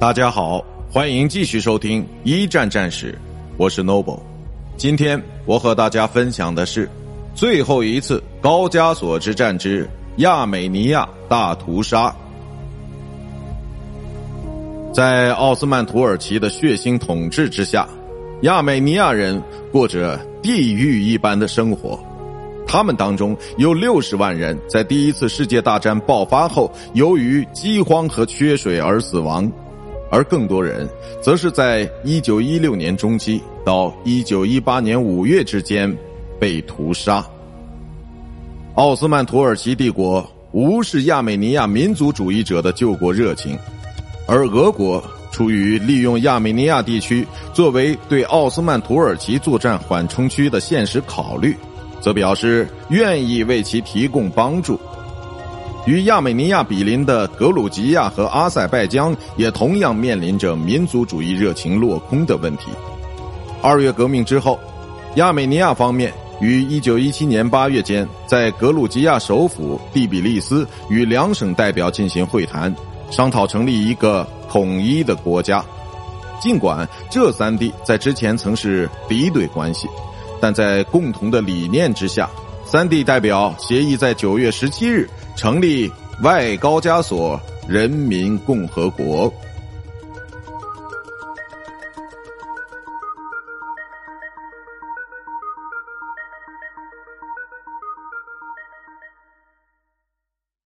大家好，欢迎继续收听一战战史，我是 Noble。今天我和大家分享的是最后一次高加索之战之亚美尼亚大屠杀。在奥斯曼土耳其的血腥统治之下，亚美尼亚人过着地狱一般的生活。他们当中有六十万人在第一次世界大战爆发后，由于饥荒和缺水而死亡，而更多人则是在一九一六年中期到一九一八年五月之间被屠杀。奥斯曼土耳其帝国无视亚美尼亚民族主义者的救国热情，而俄国出于利用亚美尼亚地区作为对奥斯曼土耳其作战缓冲区的现实考虑。则表示愿意为其提供帮助。与亚美尼亚比邻的格鲁吉亚和阿塞拜疆也同样面临着民族主义热情落空的问题。二月革命之后，亚美尼亚方面于一九一七年八月间在格鲁吉亚首府第比利斯与两省代表进行会谈，商讨成立一个统一的国家。尽管这三地在之前曾是敌对关系。但在共同的理念之下，三地代表协议在九月十七日成立外高加索人民共和国。